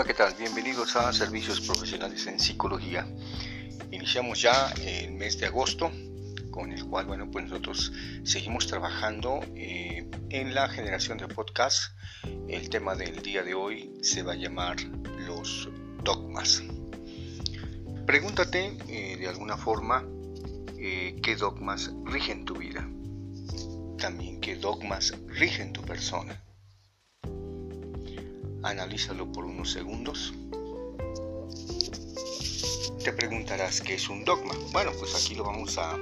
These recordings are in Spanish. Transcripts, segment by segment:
Hola, ¿qué tal? Bienvenidos a Servicios Profesionales en Psicología. Iniciamos ya el mes de agosto, con el cual, bueno, pues nosotros seguimos trabajando eh, en la generación de podcast. El tema del día de hoy se va a llamar los dogmas. Pregúntate eh, de alguna forma eh, qué dogmas rigen tu vida. También qué dogmas rigen tu persona Analízalo por unos segundos. Te preguntarás qué es un dogma. Bueno, pues aquí lo vamos a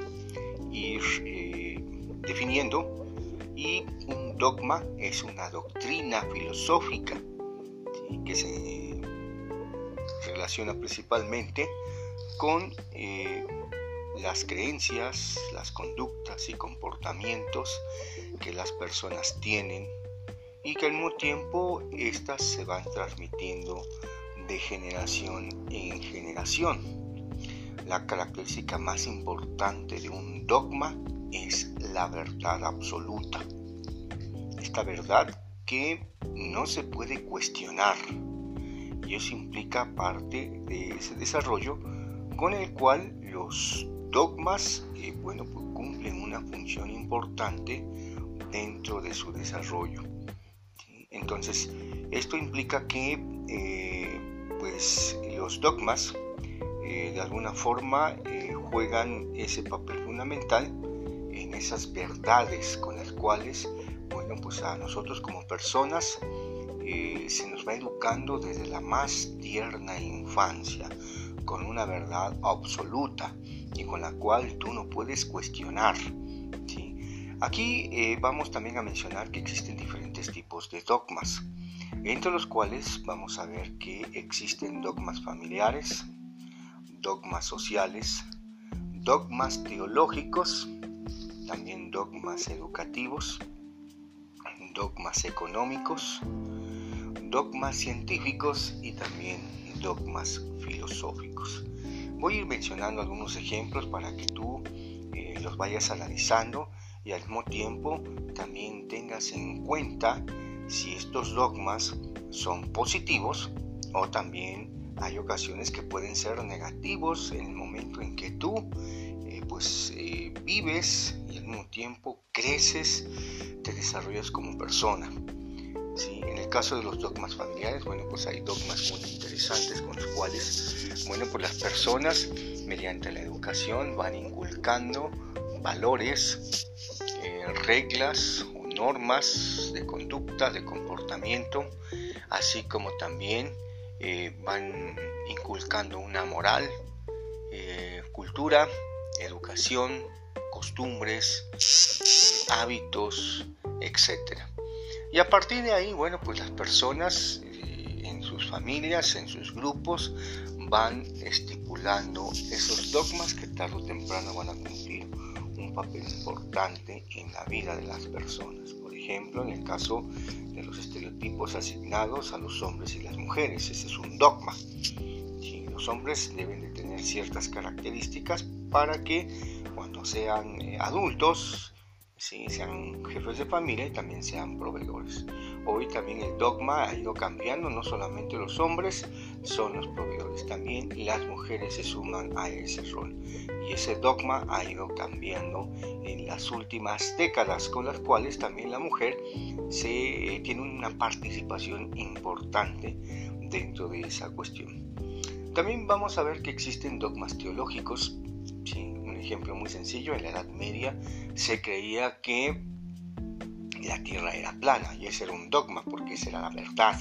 ir eh, definiendo. Y un dogma es una doctrina filosófica que se relaciona principalmente con eh, las creencias, las conductas y comportamientos que las personas tienen y que al mismo tiempo estas se van transmitiendo de generación en generación. La característica más importante de un dogma es la verdad absoluta. Esta verdad que no se puede cuestionar. Y eso implica parte de ese desarrollo con el cual los dogmas eh, bueno, pues cumplen una función importante dentro de su desarrollo. Entonces, esto implica que eh, pues, los dogmas eh, de alguna forma eh, juegan ese papel fundamental en esas verdades con las cuales, bueno, pues a nosotros como personas se nos va educando desde la más tierna infancia, con una verdad absoluta y con la cual tú no puedes cuestionar. Aquí eh, vamos también a mencionar que existen diferentes tipos de dogmas, entre los cuales vamos a ver que existen dogmas familiares, dogmas sociales, dogmas teológicos, también dogmas educativos, dogmas económicos, dogmas científicos y también dogmas filosóficos. Voy a ir mencionando algunos ejemplos para que tú eh, los vayas analizando y al mismo tiempo también tengas en cuenta si estos dogmas son positivos o también hay ocasiones que pueden ser negativos en el momento en que tú eh, pues eh, vives y al mismo tiempo creces, te desarrollas como persona. ¿sí? En el caso de los dogmas familiares, bueno, pues hay dogmas muy interesantes con los cuales, bueno, pues las personas mediante la educación van inculcando valores reglas o normas de conducta, de comportamiento, así como también eh, van inculcando una moral, eh, cultura, educación, costumbres, hábitos, etc. Y a partir de ahí, bueno, pues las personas eh, en sus familias, en sus grupos, van estipulando esos dogmas que tarde o temprano van a cumplir papel importante en la vida de las personas. Por ejemplo, en el caso de los estereotipos asignados a los hombres y las mujeres, ese es un dogma. los hombres deben de tener ciertas características para que cuando sean eh, adultos, sean jefes de familia y también sean proveedores. Hoy también el dogma ha ido cambiando, no solamente los hombres son los proveedores, también las mujeres se suman a ese rol. Y ese dogma ha ido cambiando en las últimas décadas, con las cuales también la mujer se, eh, tiene una participación importante dentro de esa cuestión. También vamos a ver que existen dogmas teológicos. Un ejemplo muy sencillo, en la Edad Media se creía que la Tierra era plana y ese era un dogma porque esa era la verdad.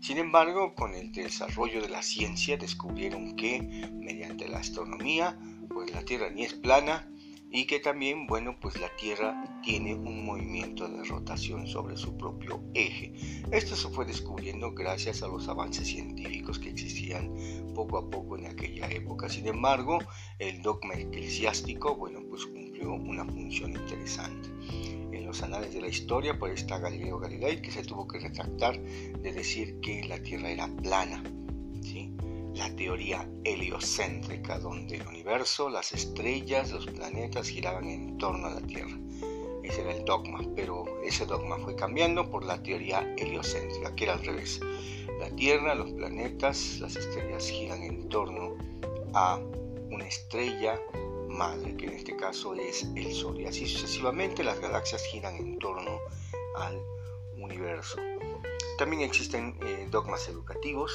Sin embargo, con el desarrollo de la ciencia descubrieron que mediante la astronomía, pues la Tierra ni es plana y que también, bueno, pues la Tierra tiene un movimiento de rotación sobre su propio eje. Esto se fue descubriendo gracias a los avances científicos que existían poco a poco en aquella época. Sin embargo, el dogma eclesiástico, bueno, pues cumplió una función interesante los anales de la historia por esta Galileo Galilei que se tuvo que retractar de decir que la Tierra era plana. ¿sí? La teoría heliocéntrica, donde el universo, las estrellas, los planetas giraban en torno a la Tierra. Ese era el dogma, pero ese dogma fue cambiando por la teoría heliocéntrica, que era al revés. La Tierra, los planetas, las estrellas giran en torno a una estrella madre, que en este caso es el Sol. Y así sucesivamente las galaxias giran en torno al universo. También existen eh, dogmas educativos,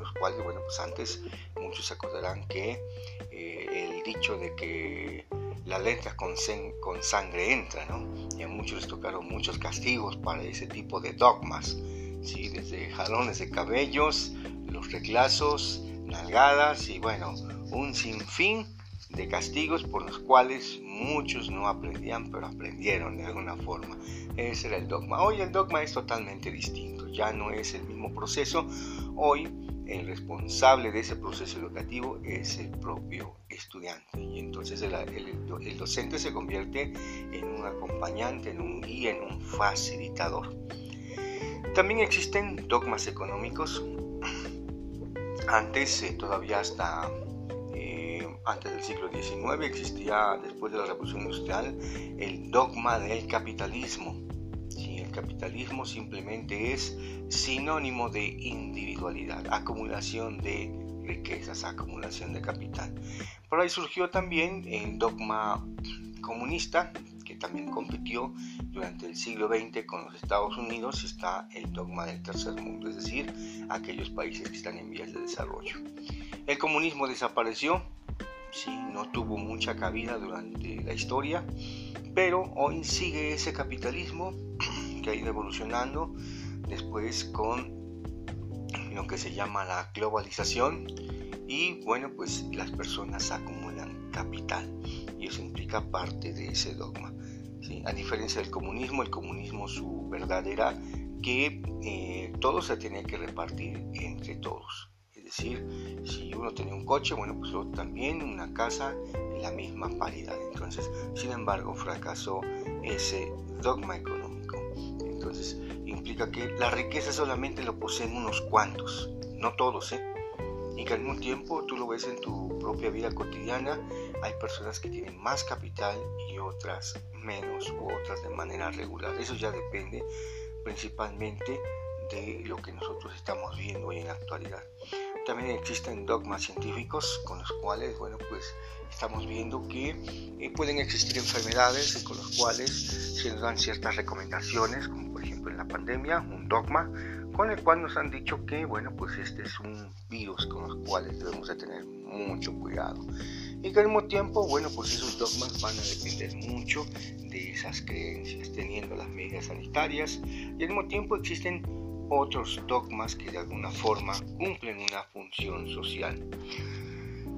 los cuales, bueno, pues antes muchos se acordarán que eh, el dicho de que la letra con, con sangre entra, ¿no? Y a muchos les tocaron muchos castigos para ese tipo de dogmas, ¿sí? Desde jalones de cabellos, los reclazos, nalgadas y bueno, un sinfín de castigos por los cuales muchos no aprendían, pero aprendieron de alguna forma. Ese era el dogma. Hoy el dogma es totalmente distinto, ya no es el mismo proceso. Hoy el responsable de ese proceso educativo es el propio estudiante y entonces el, docente se convierte en un acompañante, en un guía, en un facilitador. También existen dogmas económicos. Antes, eh, todavía hasta eh, antes del siglo XIX, existía, después de la Revolución Industrial, el dogma del capitalismo capitalismo simplemente es sinónimo de individualidad, acumulación de riquezas, acumulación de capital. Por ahí surgió también el dogma comunista, que también compitió durante el siglo XX con los Estados Unidos, está el dogma del tercer mundo, es decir, aquellos países que están en vías de desarrollo. El comunismo desapareció, sí, no tuvo mucha cabida durante la historia, pero hoy sigue ese capitalismo que ha ido evolucionando después con lo que se llama la globalización y bueno pues las personas acumulan capital y eso implica parte de ese dogma a diferencia del comunismo el comunismo su verdad era que eh, todo se tenía que repartir entre todos. Es decir si uno tenía un coche bueno pues otro también una casa en la misma paridad. Entonces sin embargo fracasó ese dogma económico entonces implica que la riqueza solamente lo poseen unos cuantos, no todos, ¿eh? Y que al mismo tiempo tú lo ves en tu propia vida cotidiana, hay personas que tienen más capital y otras menos u otras de manera regular. Eso ya depende principalmente de lo que nosotros estamos viendo hoy en la actualidad. También existen dogmas científicos con los cuales, bueno, pues estamos viendo que eh, pueden existir enfermedades con los cuales se nos dan ciertas recomendaciones, como la pandemia, un dogma con el cual nos han dicho que, bueno, pues este es un virus con los cuales debemos de tener mucho cuidado. Y que al mismo tiempo, bueno, pues esos dogmas van a depender mucho de esas creencias, teniendo las medidas sanitarias y al mismo tiempo existen otros dogmas que de alguna forma cumplen una función social.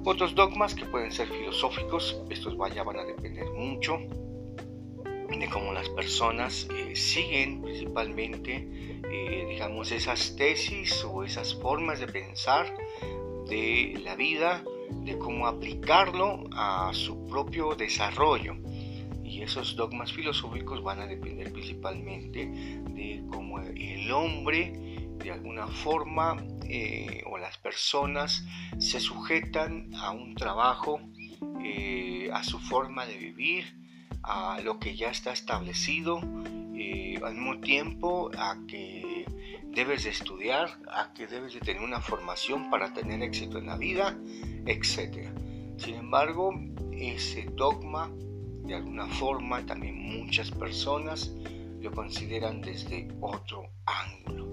Otros dogmas que pueden ser filosóficos, estos ya van a depender mucho de cómo las personas eh, siguen principalmente, eh, digamos, esas tesis o esas formas de pensar de la vida, de cómo aplicarlo a su propio desarrollo. Y esos dogmas filosóficos van a depender principalmente de cómo el hombre de alguna forma eh, o las personas se sujetan a un trabajo, a su forma de vivir, a lo que ya está establecido, eh, al mismo tiempo a que debes de estudiar, a que debes de tener una formación para tener éxito en la vida, etc. Sin embargo, ese dogma de alguna forma también muchas personas lo consideran desde otro ángulo.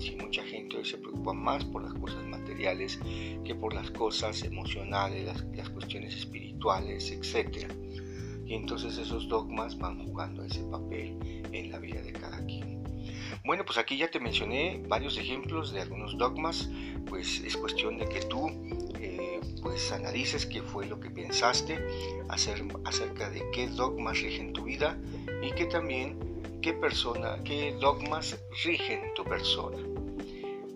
Si mucha gente hoy se preocupa más por las cosas materiales que por las cosas emocionales, las, las cuestiones espirituales, etc. Y entonces esos dogmas van jugando ese papel en la vida de cada quien. Bueno, pues aquí ya te mencioné varios ejemplos de algunos dogmas, pues es cuestión de que tú pues analices qué fue lo que pensaste hacer, acerca de qué dogmas rigen tu vida y que también qué persona, qué dogmas rigen tu persona.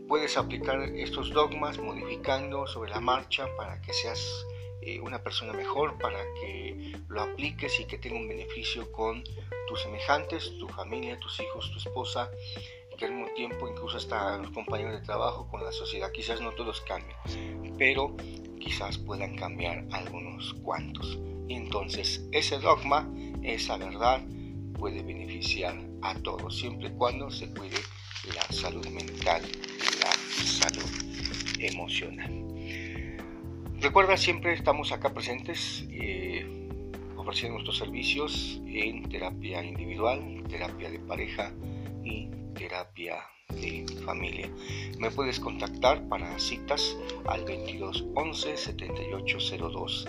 Puedes aplicar estos dogmas modificando sobre la marcha para que seas eh, una persona mejor, para que lo apliques y que tenga un beneficio con tus semejantes, tu familia, tus hijos, tu esposa, y que al mismo tiempo incluso hasta los compañeros de trabajo, con la sociedad. Quizás no todos cambien, pero quizás puedan cambiar algunos cuantos. Y entonces ese dogma, esa verdad, puede beneficiar a todos, siempre y cuando se cuide la salud mental, la salud emocional. Recuerda, siempre estamos acá presentes eh, ofreciendo nuestros servicios en terapia individual, terapia de pareja y terapia de familia. Me puedes contactar para citas al 22 11 78 02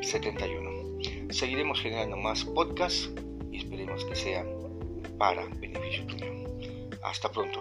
71. Seguiremos generando más podcasts y esperemos que sean para beneficio tuyo. Hasta pronto.